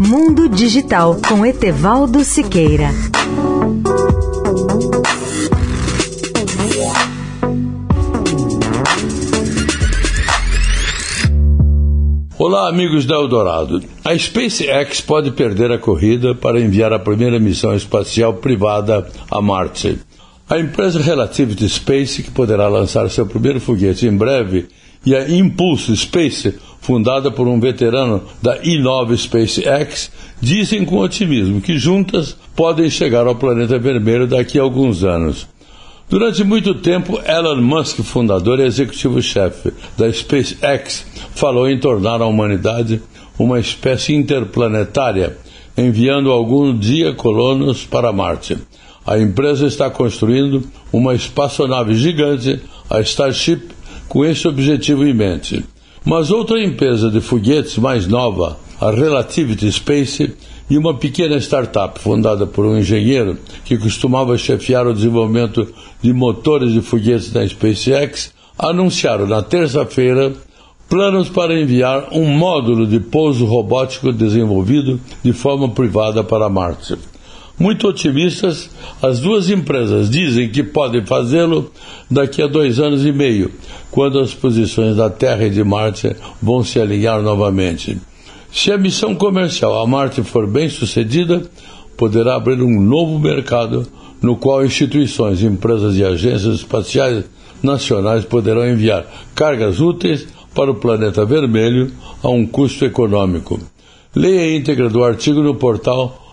Mundo Digital com Etevaldo Siqueira. Olá, amigos da Eldorado. A SpaceX pode perder a corrida para enviar a primeira missão espacial privada a Marte. A empresa Relativity Space, que poderá lançar seu primeiro foguete em breve, e a Impulse Space, fundada por um veterano da I-9 SpaceX, dizem com otimismo que juntas podem chegar ao planeta vermelho daqui a alguns anos. Durante muito tempo, Elon Musk, fundador e executivo-chefe da SpaceX, falou em tornar a humanidade uma espécie interplanetária, enviando algum dia colonos para Marte. A empresa está construindo uma espaçonave gigante, a Starship, com esse objetivo em mente. Mas outra empresa de foguetes mais nova, a Relativity Space, e uma pequena startup fundada por um engenheiro que costumava chefiar o desenvolvimento de motores de foguetes da SpaceX, anunciaram na terça-feira planos para enviar um módulo de pouso robótico desenvolvido de forma privada para Marte. Muito otimistas, as duas empresas dizem que podem fazê-lo daqui a dois anos e meio, quando as posições da Terra e de Marte vão se alinhar novamente. Se a missão comercial a Marte for bem sucedida, poderá abrir um novo mercado no qual instituições, empresas e agências espaciais nacionais poderão enviar cargas úteis para o planeta vermelho a um custo econômico. Leia a íntegra do artigo no portal